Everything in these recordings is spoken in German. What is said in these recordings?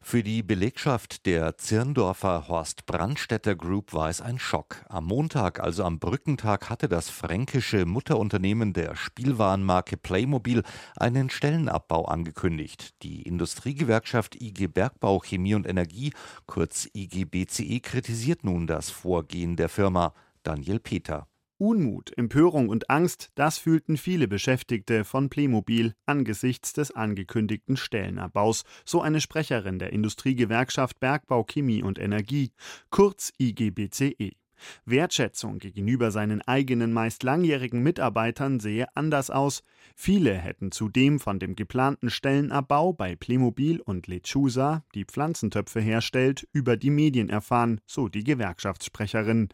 Für die Belegschaft der Zirndorfer Horst Brandstätter Group war es ein Schock. Am Montag, also am Brückentag, hatte das fränkische Mutterunternehmen der Spielwarenmarke Playmobil einen Stellenabbau angekündigt. Die Industriegewerkschaft IG Bergbau, Chemie und Energie, kurz IGBCE, kritisiert nun das Vorgehen der Firma. Daniel Peter. Unmut, Empörung und Angst, das fühlten viele Beschäftigte von Playmobil angesichts des angekündigten Stellenabbaus, so eine Sprecherin der Industriegewerkschaft Bergbau, Chemie und Energie, kurz IGBCE. Wertschätzung gegenüber seinen eigenen meist langjährigen Mitarbeitern sehe anders aus. Viele hätten zudem von dem geplanten Stellenabbau bei Playmobil und Lechusa, die Pflanzentöpfe herstellt, über die Medien erfahren, so die Gewerkschaftssprecherin.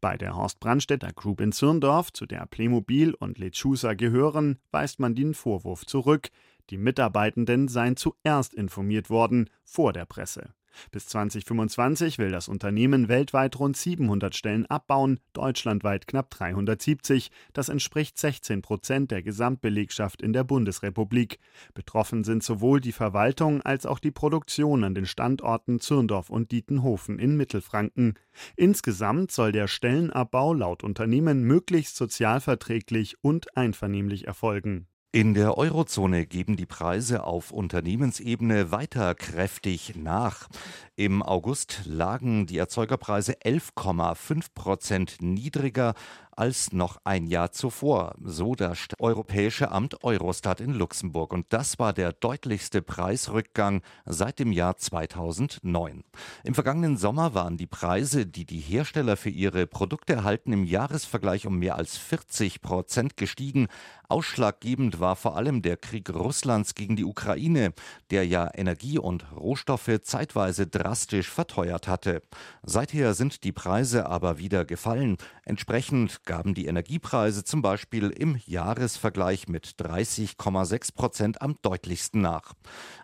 Bei der Horst Brandstätter Group in Zirndorf, zu der Playmobil und Lechusa gehören, weist man den Vorwurf zurück. Die Mitarbeitenden seien zuerst informiert worden, vor der Presse. Bis 2025 will das Unternehmen weltweit rund 700 Stellen abbauen, deutschlandweit knapp 370. Das entspricht 16 Prozent der Gesamtbelegschaft in der Bundesrepublik. Betroffen sind sowohl die Verwaltung als auch die Produktion an den Standorten Zürndorf und Dietenhofen in Mittelfranken. Insgesamt soll der Stellenabbau laut Unternehmen möglichst sozialverträglich und einvernehmlich erfolgen. In der Eurozone geben die Preise auf Unternehmensebene weiter kräftig nach. Im August lagen die Erzeugerpreise 11,5 Prozent niedriger als noch ein Jahr zuvor, so das Europäische Amt Eurostat in Luxemburg. Und das war der deutlichste Preisrückgang seit dem Jahr 2009. Im vergangenen Sommer waren die Preise, die die Hersteller für ihre Produkte erhalten, im Jahresvergleich um mehr als 40 Prozent gestiegen. Ausschlaggebend war vor allem der Krieg Russlands gegen die Ukraine, der ja Energie und Rohstoffe zeitweise drastisch verteuert hatte. Seither sind die Preise aber wieder gefallen. Entsprechend gaben die Energiepreise zum Beispiel im Jahresvergleich mit 30,6 Prozent am deutlichsten nach.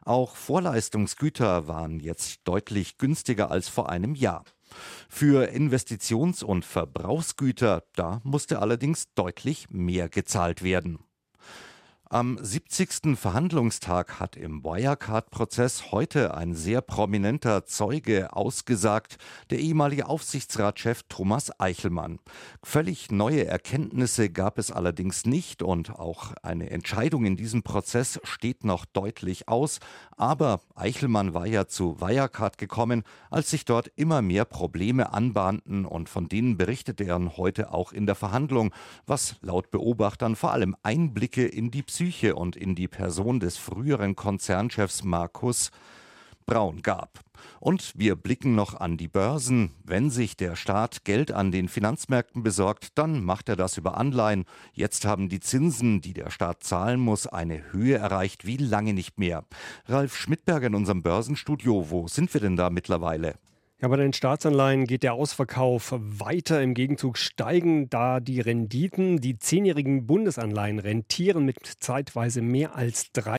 Auch Vorleistungsgüter waren jetzt deutlich günstiger als vor einem Jahr. Für Investitions- und Verbrauchsgüter, da musste allerdings deutlich mehr gezahlt werden. Am 70. Verhandlungstag hat im Wirecard-Prozess heute ein sehr prominenter Zeuge ausgesagt, der ehemalige Aufsichtsratschef Thomas Eichelmann. Völlig neue Erkenntnisse gab es allerdings nicht und auch eine Entscheidung in diesem Prozess steht noch deutlich aus. Aber Eichelmann war ja zu Wirecard gekommen, als sich dort immer mehr Probleme anbahnten und von denen berichtete er heute auch in der Verhandlung, was laut Beobachtern vor allem Einblicke in die Psyche und in die Person des früheren Konzernchefs Markus Braun gab. Und wir blicken noch an die Börsen. Wenn sich der Staat Geld an den Finanzmärkten besorgt, dann macht er das über Anleihen. Jetzt haben die Zinsen, die der Staat zahlen muss, eine Höhe erreicht wie lange nicht mehr. Ralf Schmidberger in unserem Börsenstudio, wo sind wir denn da mittlerweile? Ja, bei den Staatsanleihen geht der Ausverkauf weiter. Im Gegenzug steigen da die Renditen. Die zehnjährigen Bundesanleihen rentieren mit zeitweise mehr als drei